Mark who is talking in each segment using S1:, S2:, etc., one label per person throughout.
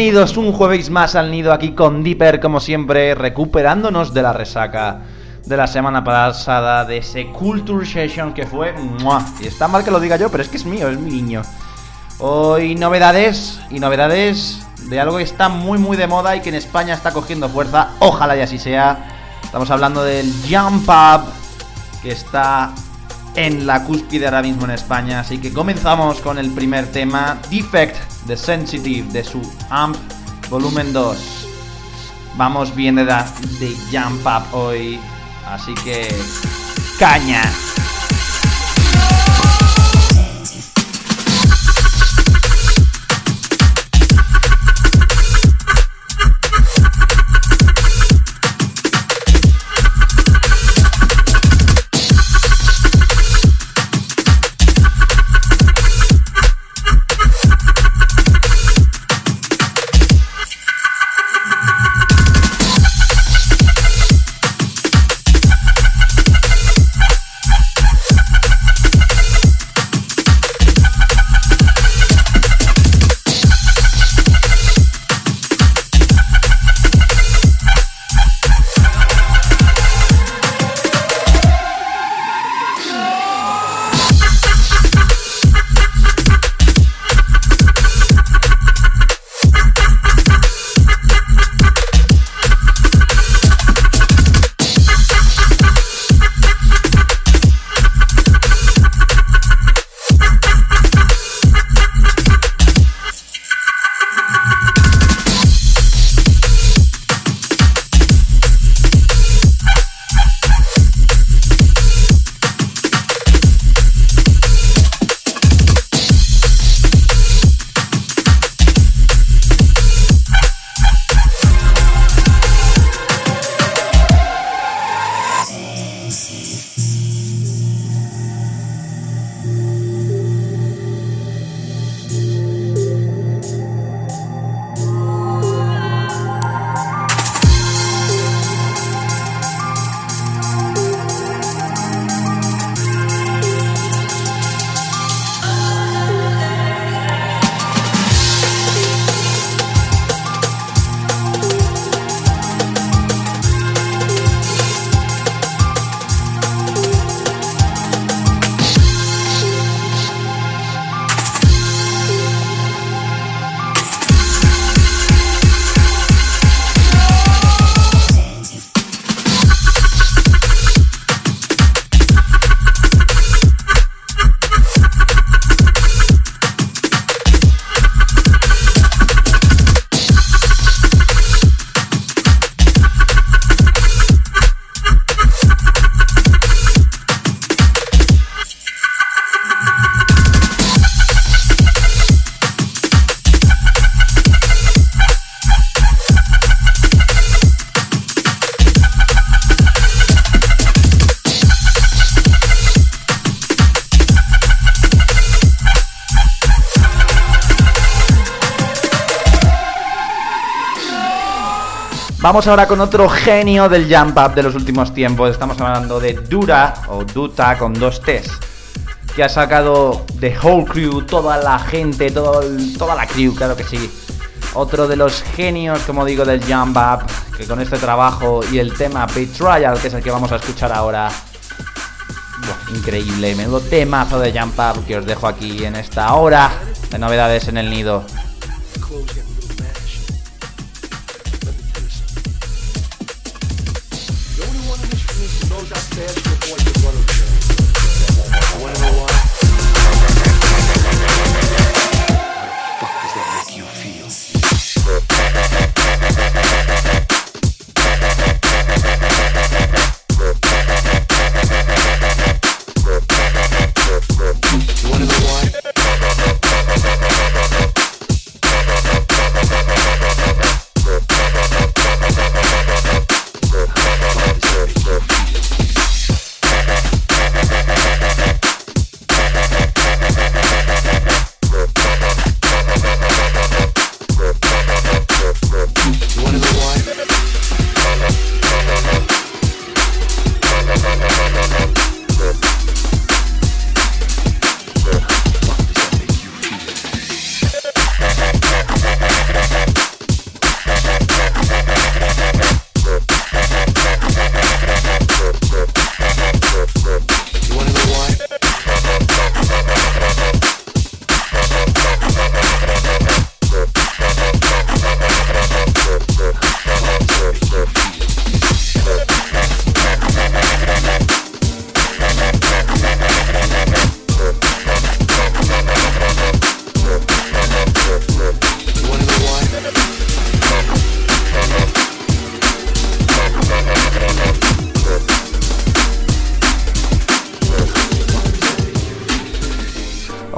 S1: Bienvenidos un jueves más al nido aquí con Dipper, como siempre, recuperándonos de la resaca de la semana pasada, de ese Culture Session que fue... Y está mal que lo diga yo, pero es que es mío, es mi niño. Hoy novedades y novedades de algo que está muy muy de moda y que en España está cogiendo fuerza, ojalá y así sea. Estamos hablando del Jump Up, que está en la cúspide ahora mismo en España. Así que comenzamos con el primer tema, Defect de Sensitive, de su Amp Volumen 2. Vamos bien de, de Jump Up hoy, así que caña. Vamos ahora con otro genio del jump up de los últimos tiempos. Estamos hablando de Dura o Duta con dos T's. Que ha sacado The Whole Crew, toda la gente, todo toda la crew, claro que sí. Otro de los genios, como digo, del jump up. Que con este trabajo y el tema Trial, que es el que vamos a escuchar ahora. increíble, menudo temazo de jump up que os dejo aquí en esta hora de novedades en el nido. said before you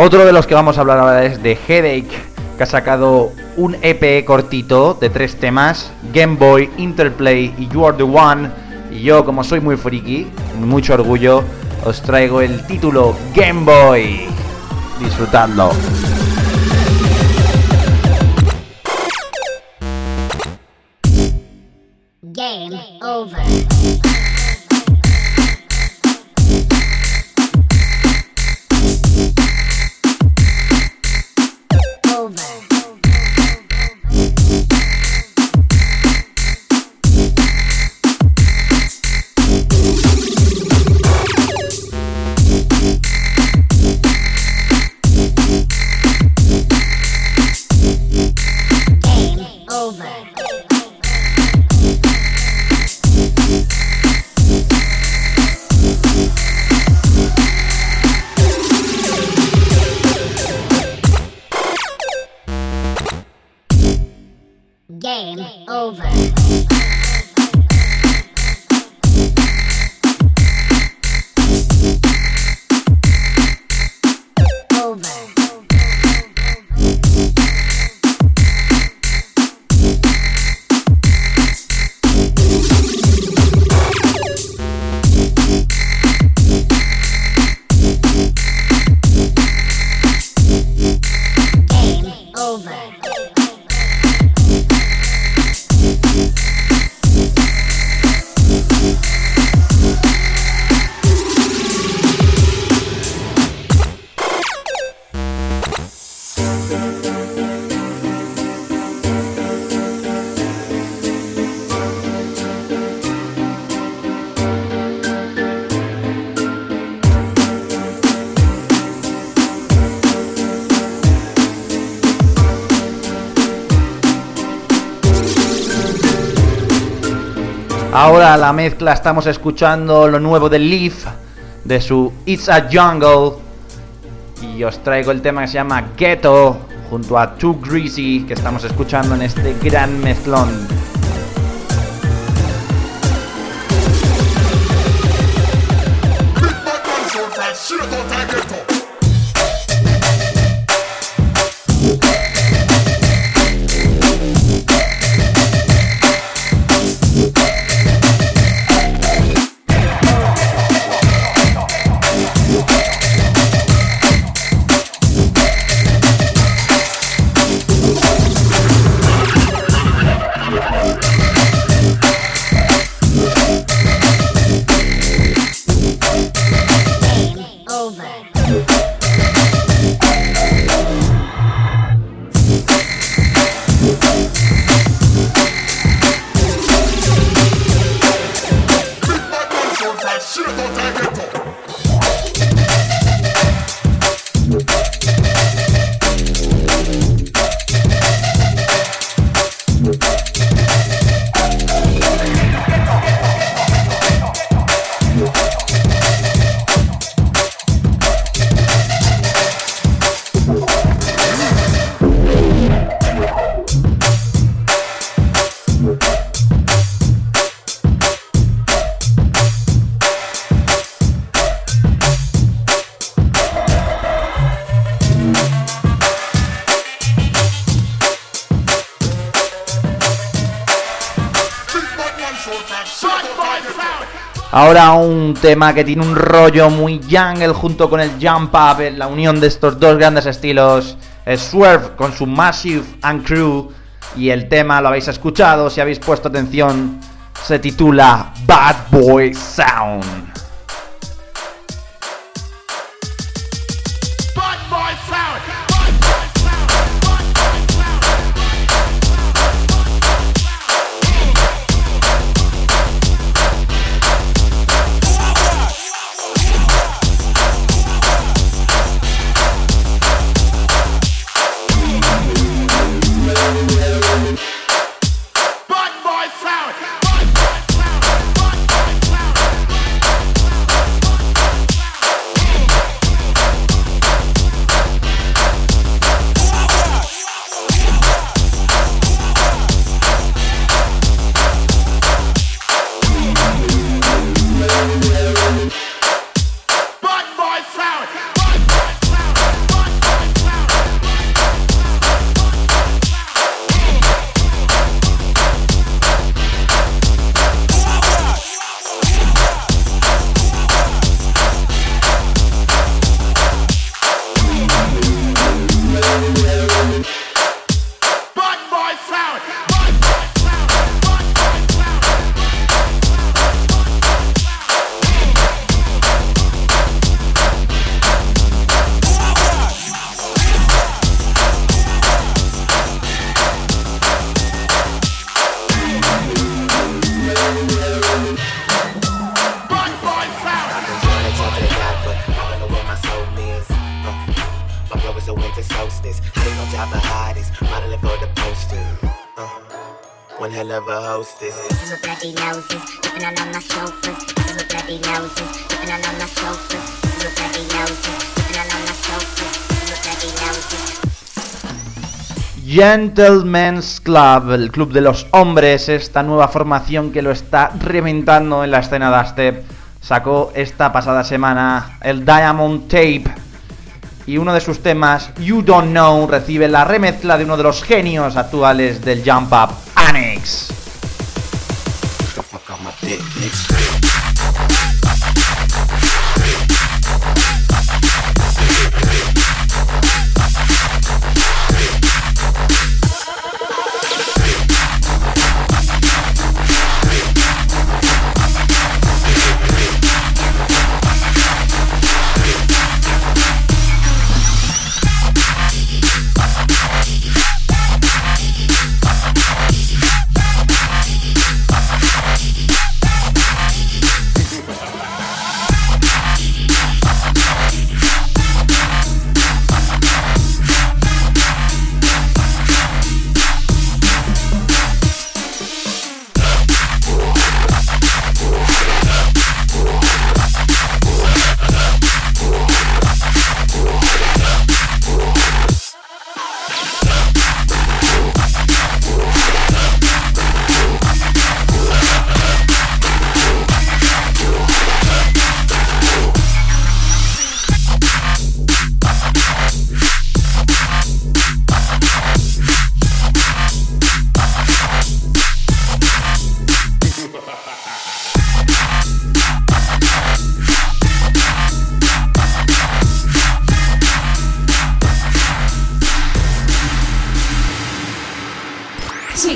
S1: Otro de los que vamos a hablar ahora es de Headache, que ha sacado un EP cortito de tres temas, Game Boy, Interplay y You Are The One. Y yo, como soy muy friki, mucho orgullo, os traigo el título Game Boy. Disfrutadlo. Ahora la mezcla estamos escuchando lo nuevo de Leaf, de su It's a Jungle. Y os traigo el tema que se llama Ghetto, junto a Too Greasy, que estamos escuchando en este gran mezclón. Ahora un tema que tiene un rollo muy jungle junto con el jump up, la unión de estos dos grandes estilos. Es Swerve con su Massive and Crew y el tema lo habéis escuchado, si habéis puesto atención, se titula Bad Boy Sound.
S2: was Gentleman's Club, el club de los hombres, esta nueva formación que lo está reventando en la escena de Step, sacó esta pasada semana el Diamond Tape, y uno de sus temas, You Don't Know, recibe la remezcla de uno de los genios actuales del Jump Up, Annex.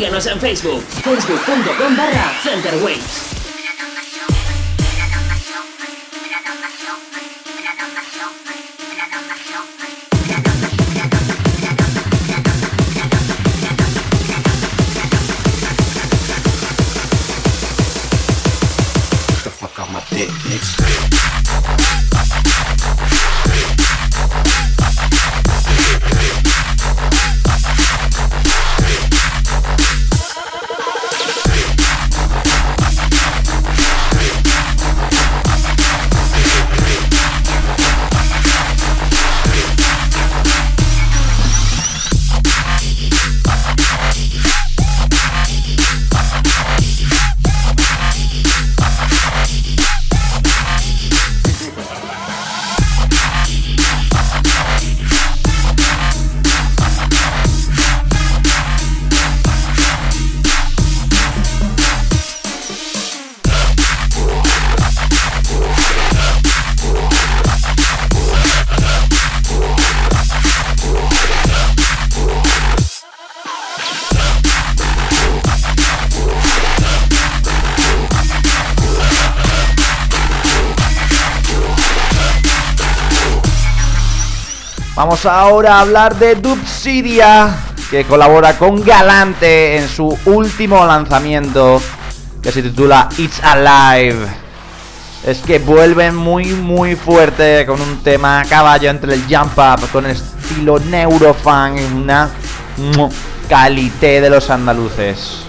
S3: En Facebook, facebook.com barra Centerwaves.
S1: Ahora hablar de Dubsidia, que colabora con Galante en su último lanzamiento, que se titula It's Alive. Es que vuelven muy muy fuerte con un tema a caballo entre el jump up, con el estilo neurofunk, una calité de los andaluces.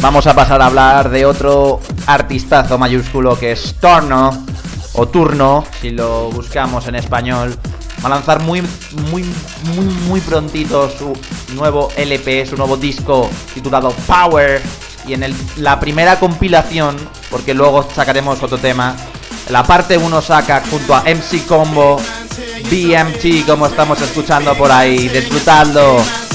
S1: Vamos a pasar a hablar de otro artistazo mayúsculo que es Torno, o Turno, si lo buscamos en español. Va a lanzar muy, muy, muy, muy prontito su nuevo LP, su nuevo disco titulado Power. Y en el, la primera compilación, porque luego sacaremos otro tema, la parte 1 saca junto a MC Combo, BMT, como estamos escuchando por ahí. Disfrutadlo.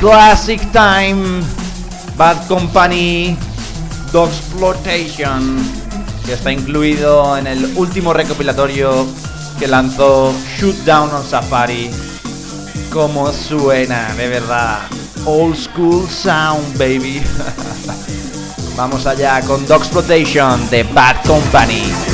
S1: Classic Time, Bad Company, Dogs Flotation, que está incluido en el último recopilatorio que lanzó Shoot Down on Safari. Como suena, de verdad. Old School Sound, baby. Vamos allá con Dogs Flotation de Bad Company.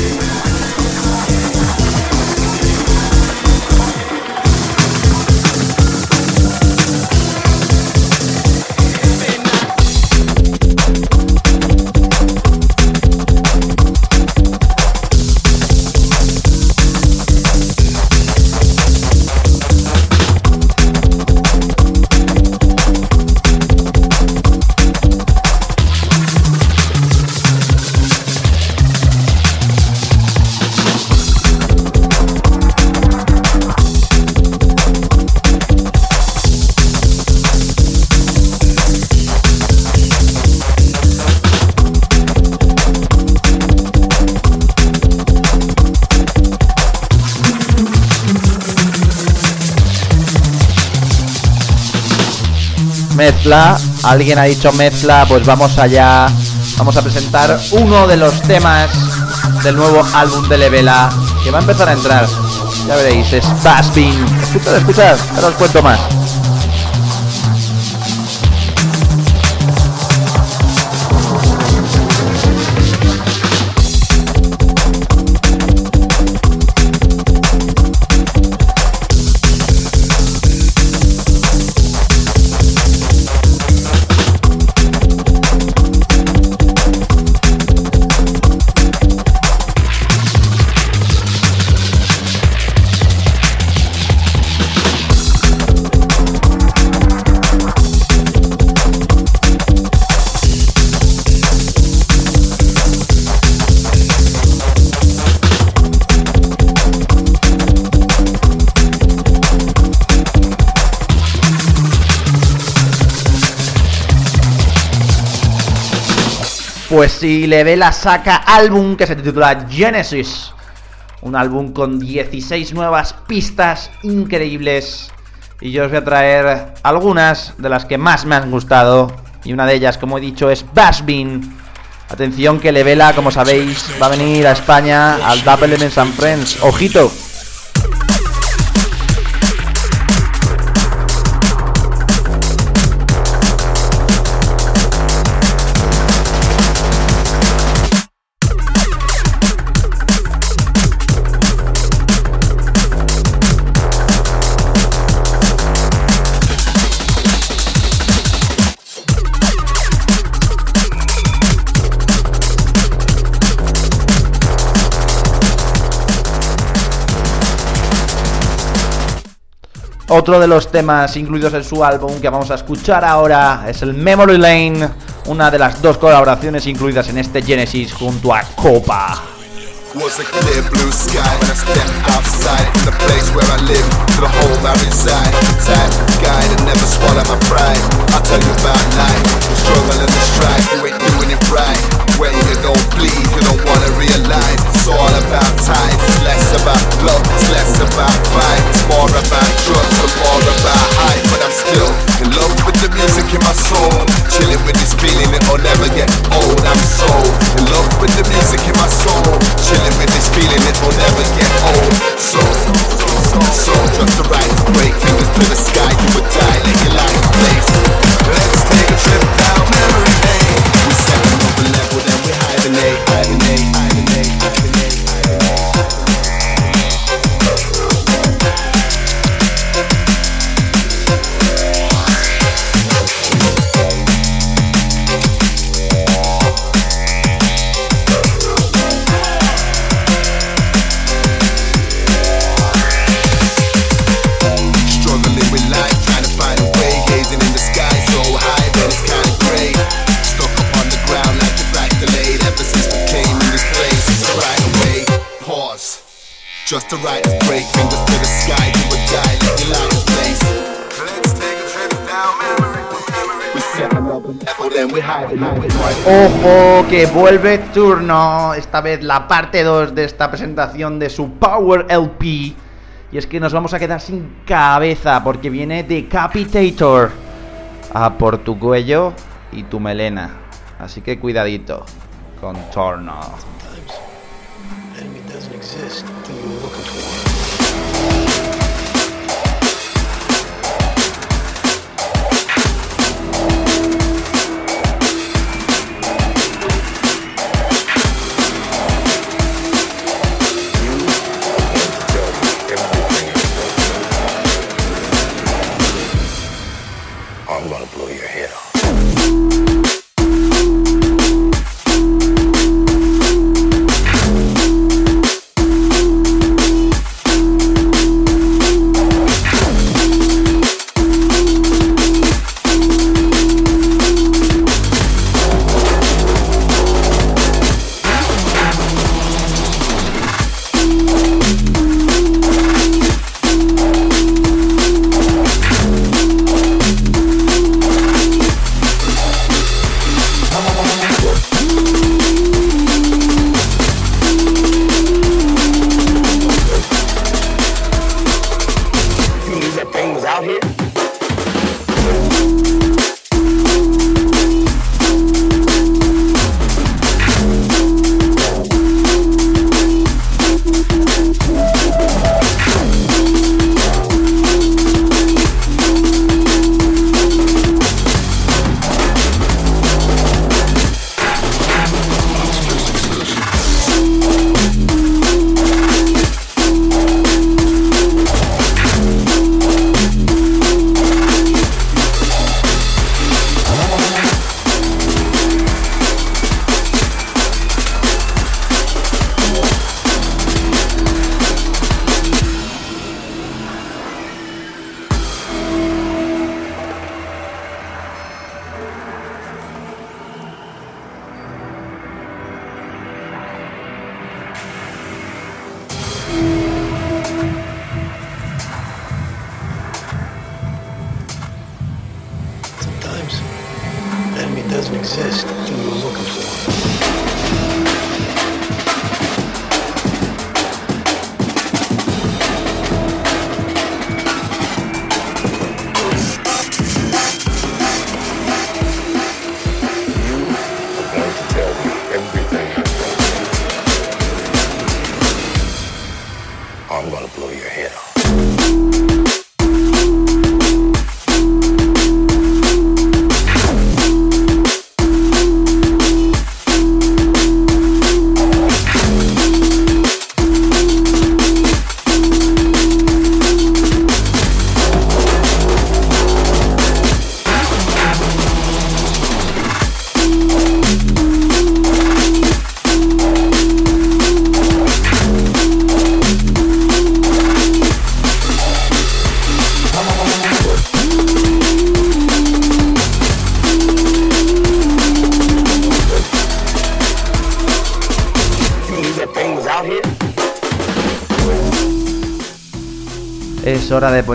S1: Alguien ha dicho mezcla, pues vamos allá. Vamos a presentar uno de los temas del nuevo álbum de Levela que va a empezar a entrar. Ya veréis, es Baspin. Escuchad, escuchad, ahora os cuento más. Pues si Levela saca álbum que se titula Genesis. Un álbum con 16 nuevas pistas increíbles. Y yo os voy a traer algunas de las que más me han gustado. Y una de ellas, como he dicho, es Bashbin. Atención que Levela, como sabéis, va a venir a España al Double Elements and Friends. ¡Ojito! Otro de los temas incluidos en su álbum que vamos a escuchar ahora es el Memory Lane, una de las dos colaboraciones incluidas en este Genesis junto a Copa.
S4: I'll tell you life, the struggle and the strife. You. When you don't bleed, you don't wanna realize it's all about time. It's less about love, it's less about fight. It's more about drugs and more about hype. But I'm still in love with the music in my soul. Chilling with this feeling, it'll never get old. I'm so in love with the music in my soul. Chilling with this feeling it will never get old So, so, so, just the right break Fingers to the sky, you would die, let your life blaze Let's take a trip down memory lane hibernate, hibernate, hibernate, hibernate. Just the right break Fingers to the sky, you would die, let your life blaze Let's take a trip down memory lane. We set another level, then we hide it, hide it, hide it.
S1: Ojo, que vuelve turno, esta vez la parte 2 de esta presentación de su Power LP. Y es que nos vamos a quedar sin cabeza porque viene Decapitator a por tu cuello y tu melena. Así que cuidadito con Torno.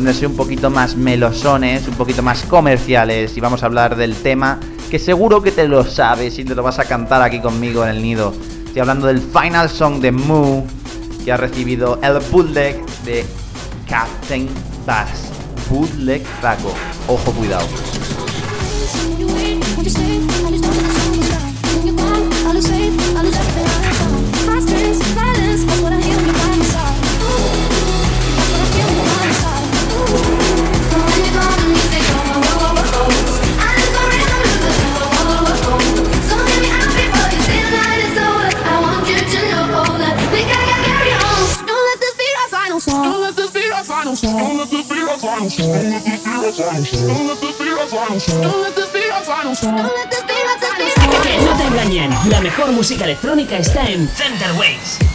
S1: Un poquito más melosones, un poquito más comerciales y vamos a hablar del tema que seguro que te lo sabes y te lo vas a cantar aquí conmigo en el nido. Estoy hablando del final song de Moo que ha recibido el bootleg de Captain Bass. Bootleg Rago. Ojo, cuidado.
S5: No te engañen, la mejor música electrónica está en Center Waves.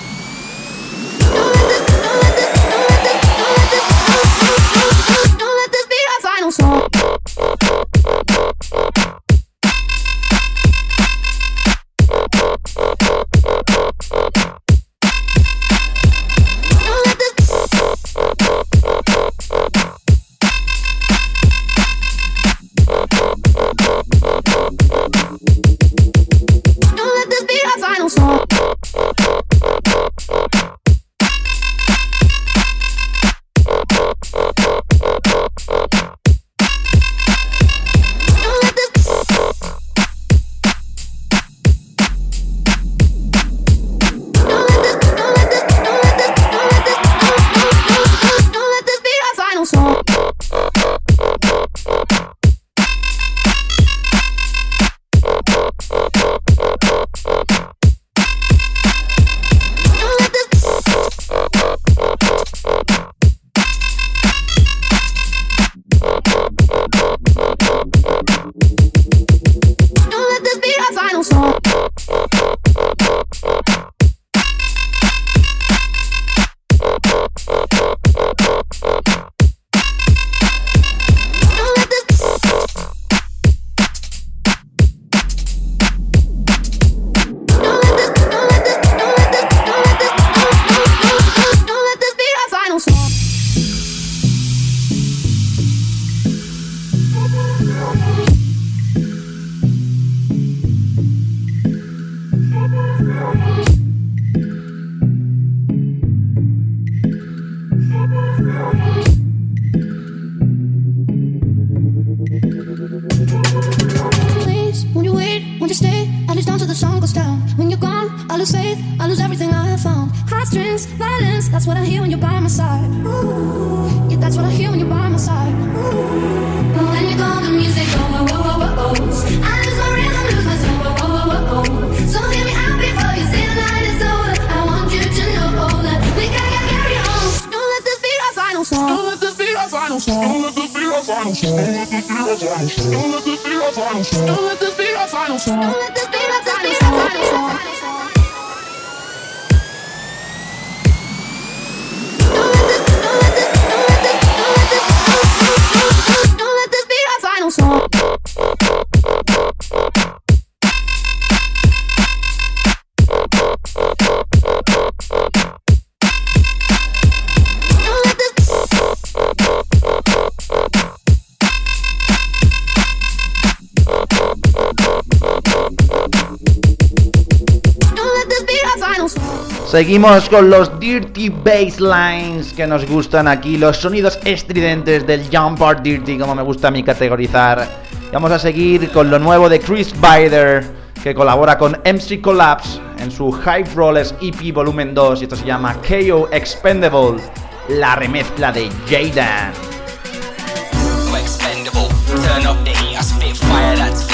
S5: Seguimos con los dirty basslines que nos gustan aquí, los sonidos estridentes del Jump Art Dirty, como me gusta a mí categorizar. Y vamos a seguir con lo nuevo de Chris Bider, que colabora con MC Collapse en su High Rollers EP Volumen 2, y esto se llama KO Expendable, la remezcla de Jaden.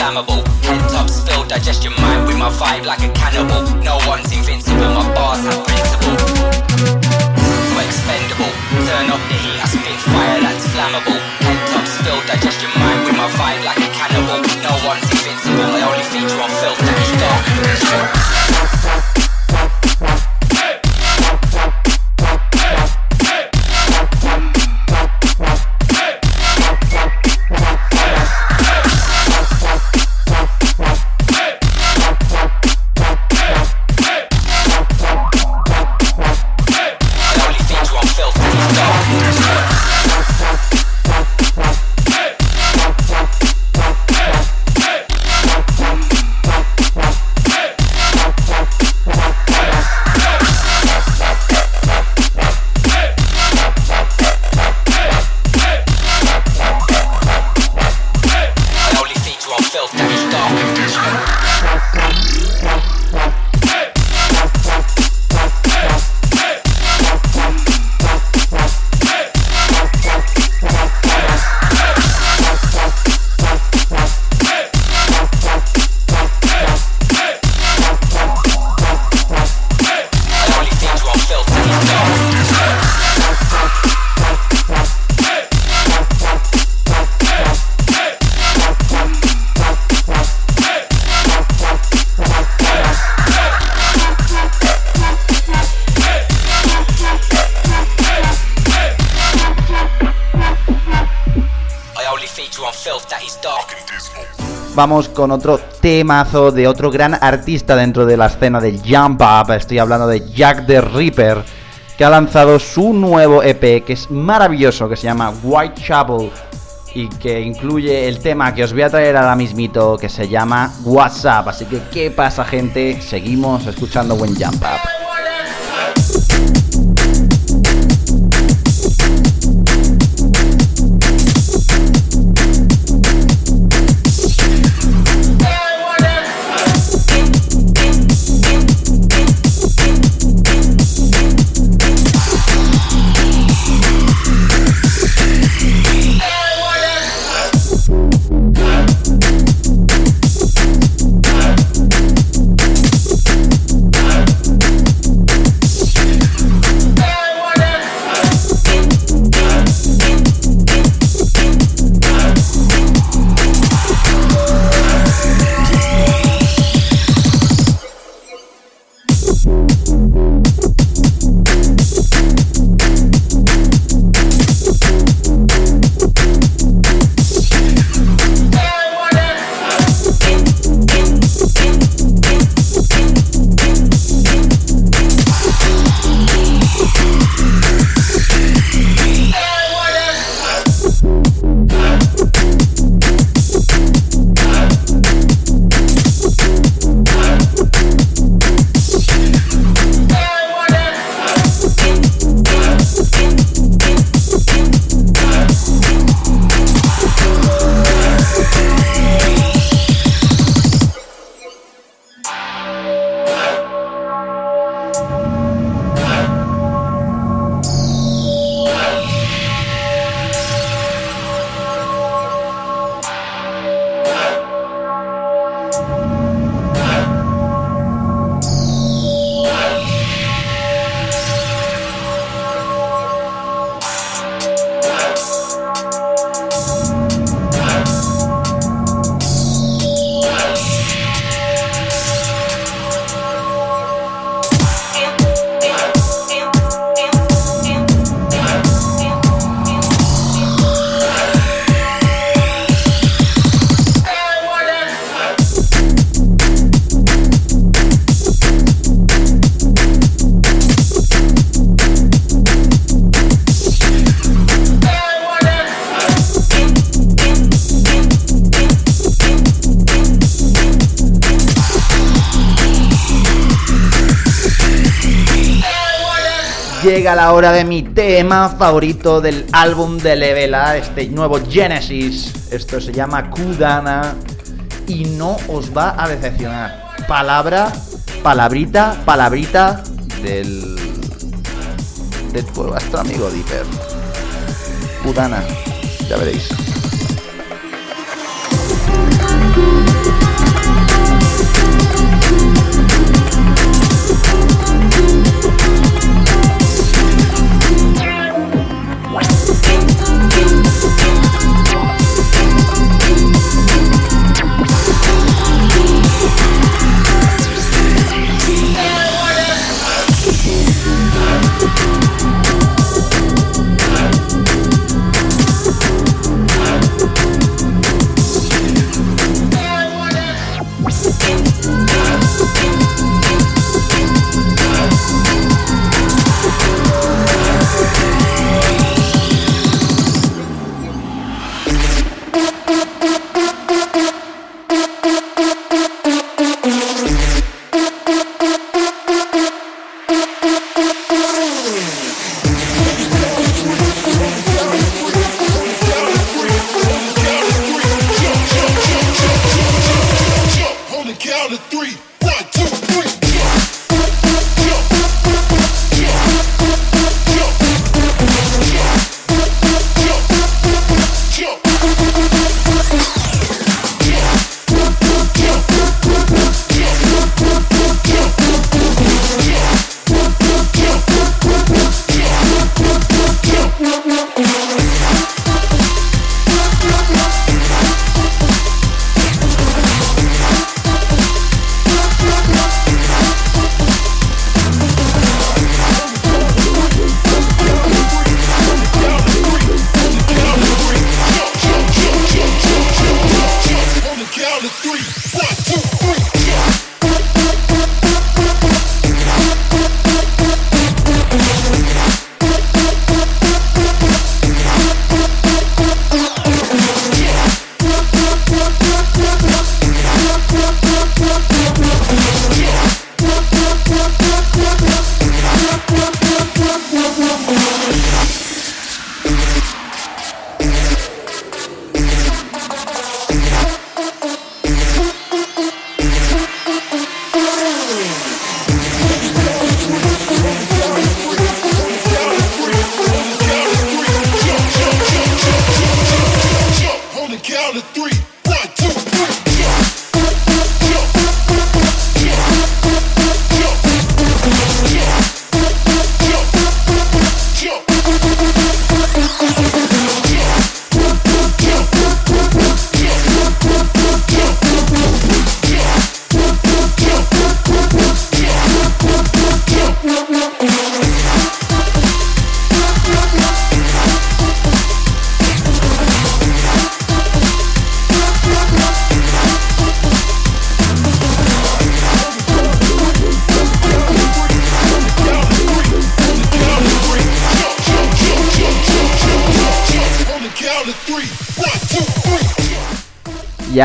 S5: Flammable. Head top spill, digest your mind with my vibe like a cannibal. No one's invincible, my bars have principle. expendable, turn up the heat, I spit fire that's flammable. Head top spill, digest your mind with my vibe like a cannibal. No one's invincible, I only feature on filth that is dark.
S1: Vamos con otro temazo de otro gran artista dentro de la escena del Jump Up. Estoy hablando de Jack the Ripper, que ha lanzado su nuevo EP, que es maravilloso, que se llama Whitechapel y que incluye el tema que os voy a traer ahora mismito, que se llama WhatsApp. Así que, ¿qué pasa, gente? Seguimos escuchando buen Jump Up. De mi tema favorito del álbum de Levela, este nuevo Genesis. Esto se llama Kudana y no os va a decepcionar. Palabra, palabrita, palabrita del de vuestro amigo Dipper. Kudana, ya veréis.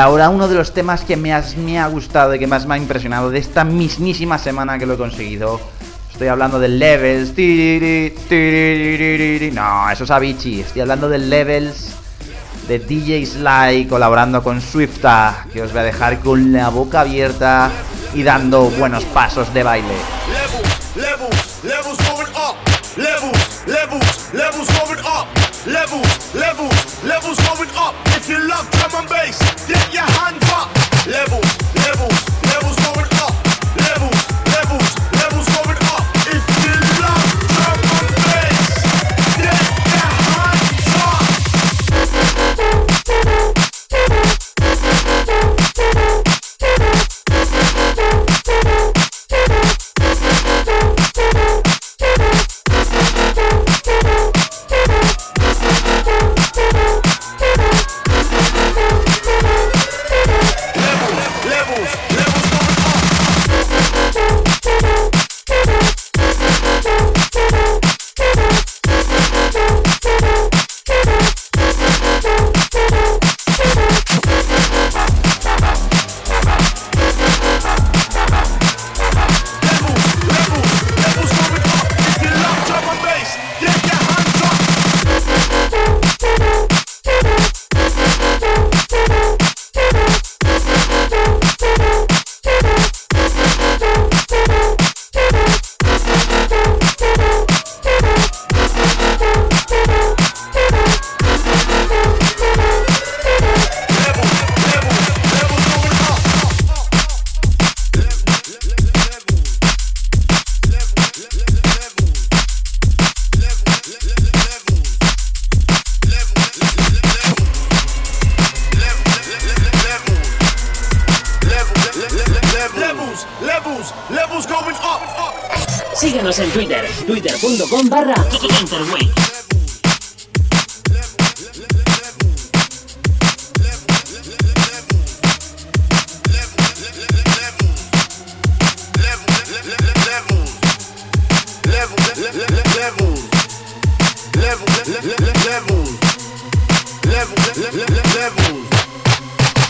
S1: Ahora uno de los temas que me, me ha gustado y que más me ha impresionado de esta mismísima semana que lo he conseguido. Estoy hablando de Levels. No, eso es Avicii. Estoy hablando de Levels de DJ Sly colaborando con Swifta, que os voy a dejar con la boca abierta y dando buenos pasos de baile. Levels, levels, going up. Levels, levels, levels going up. Levels, levels, levels going up. If you love drum and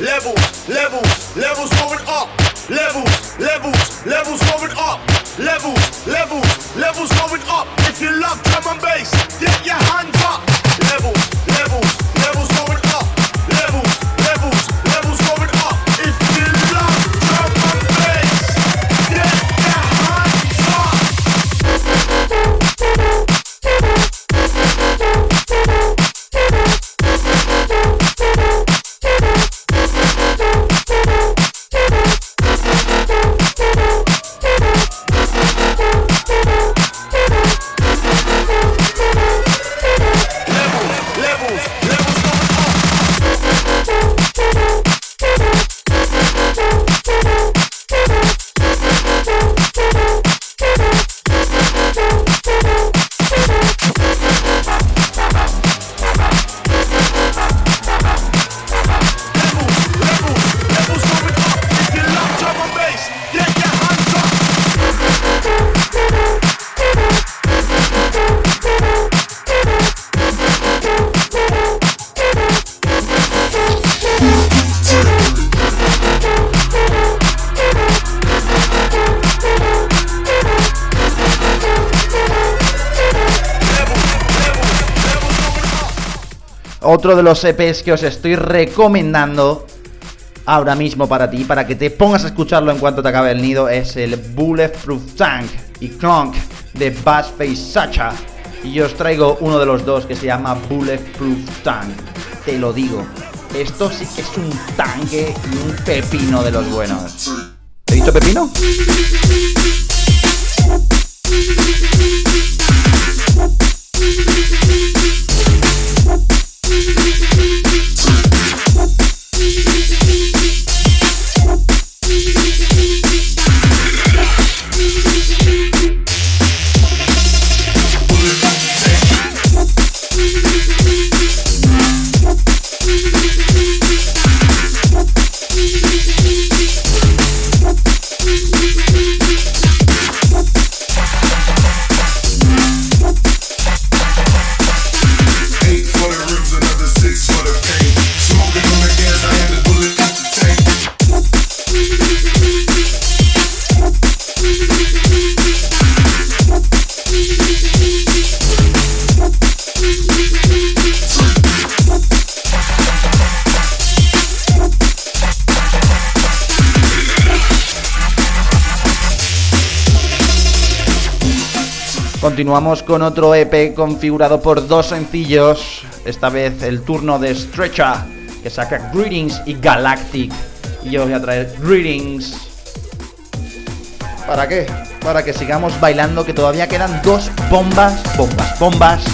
S1: Levels, levels, levels going up. Levels, levels, levels going up.
S6: Levels, levels, levels going up. If you love drum and bass, get your hands up. Levels, levels, levels going
S1: Otro de los EPs que os estoy recomendando ahora mismo para ti, para que te pongas a escucharlo en cuanto te acabe el nido, es el Bulletproof Tank y Clunk de Bassface Sacha. Y yo os traigo uno de los dos que se llama Bulletproof Tank. Te lo digo, esto sí que es un tanque y un pepino de los buenos. ¿He dicho pepino? Continuamos con otro EP configurado por dos sencillos. Esta vez el turno de Stretcher, que saca Greetings y Galactic. Y yo voy a traer Greetings. ¿Para qué? Para que sigamos bailando, que todavía quedan dos bombas, bombas, bombas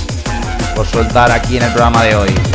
S1: por soltar aquí en el programa de hoy.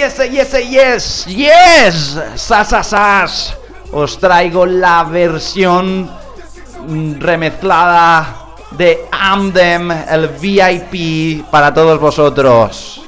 S1: Yes, yes, yes, yes, sas, Os traigo la versión remezclada de Amdem, el VIP para todos vosotros.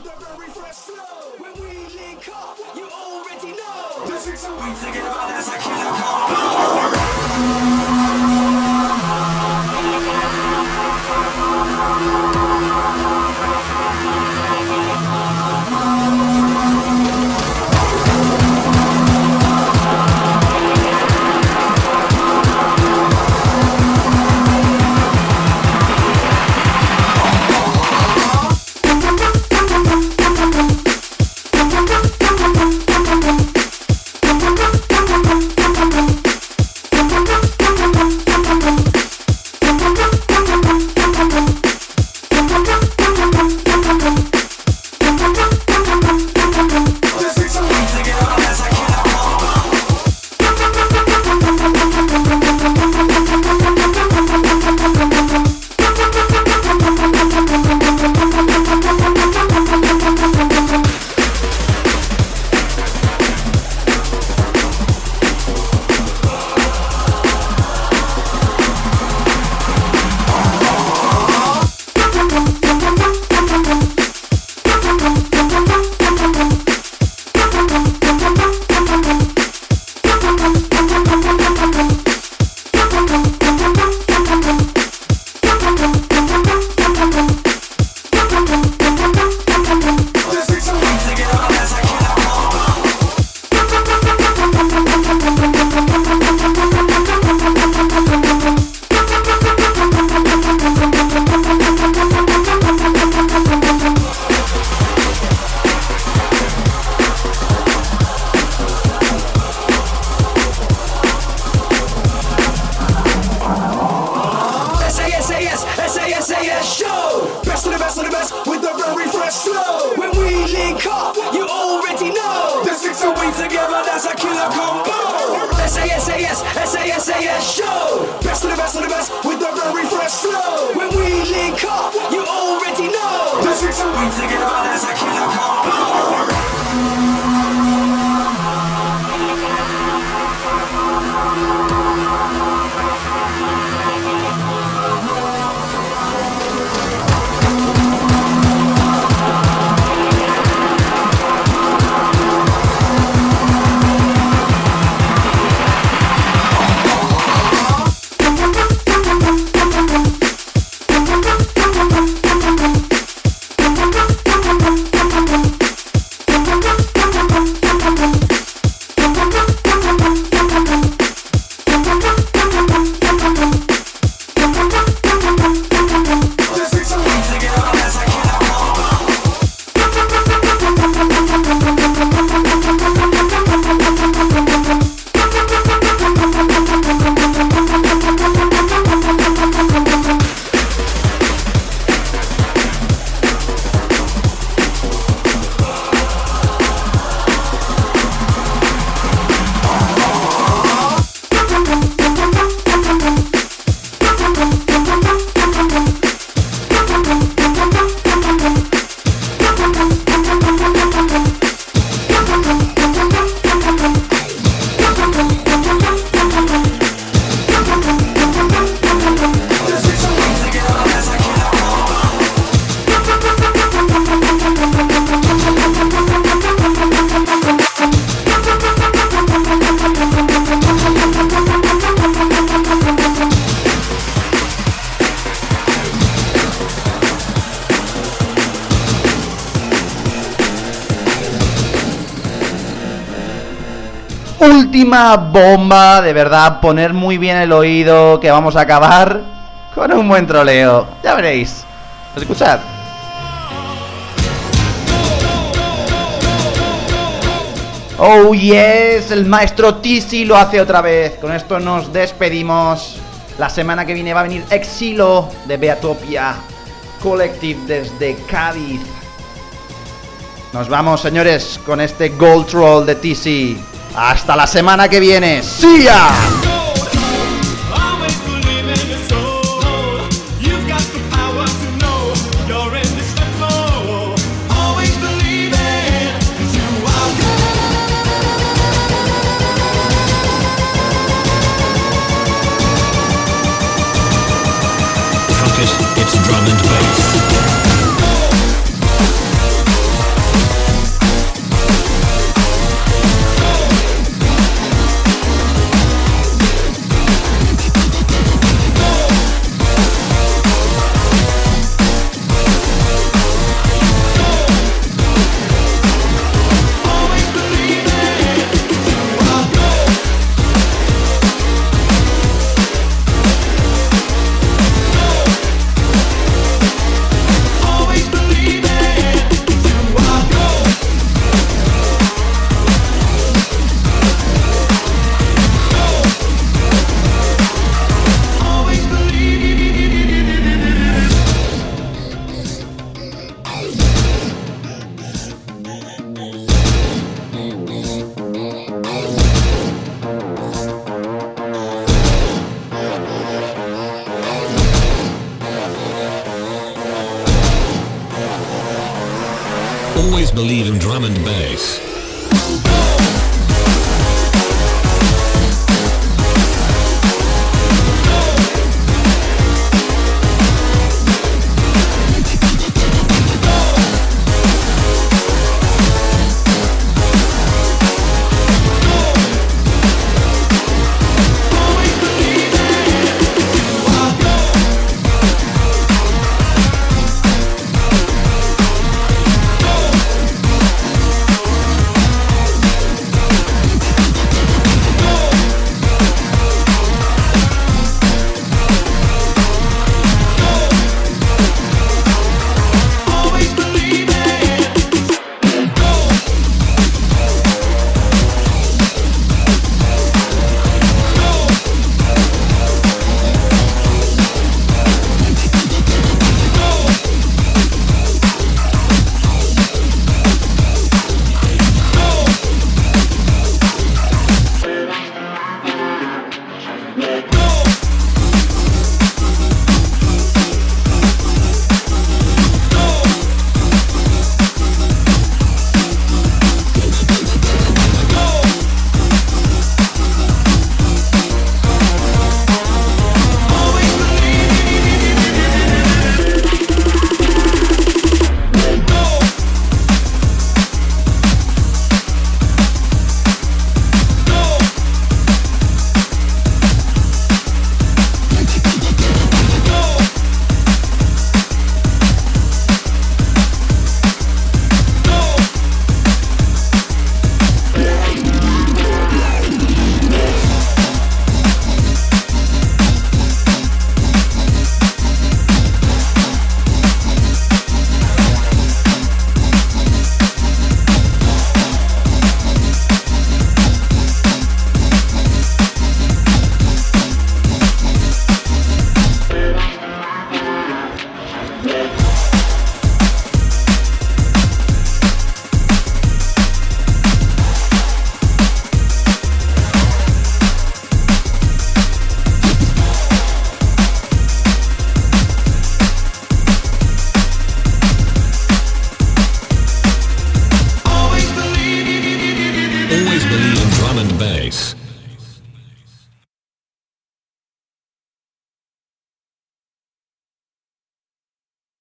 S1: Última bomba, de verdad, poner muy bien el oído, que vamos a acabar con un buen troleo. Ya veréis. Escuchad. Oh yes, el maestro Tisi lo hace otra vez. Con esto nos despedimos. La semana que viene va a venir Exilo de Beatopia Collective desde Cádiz. Nos vamos, señores, con este Gold Troll de TC. Hasta la semana que viene. ¡Sí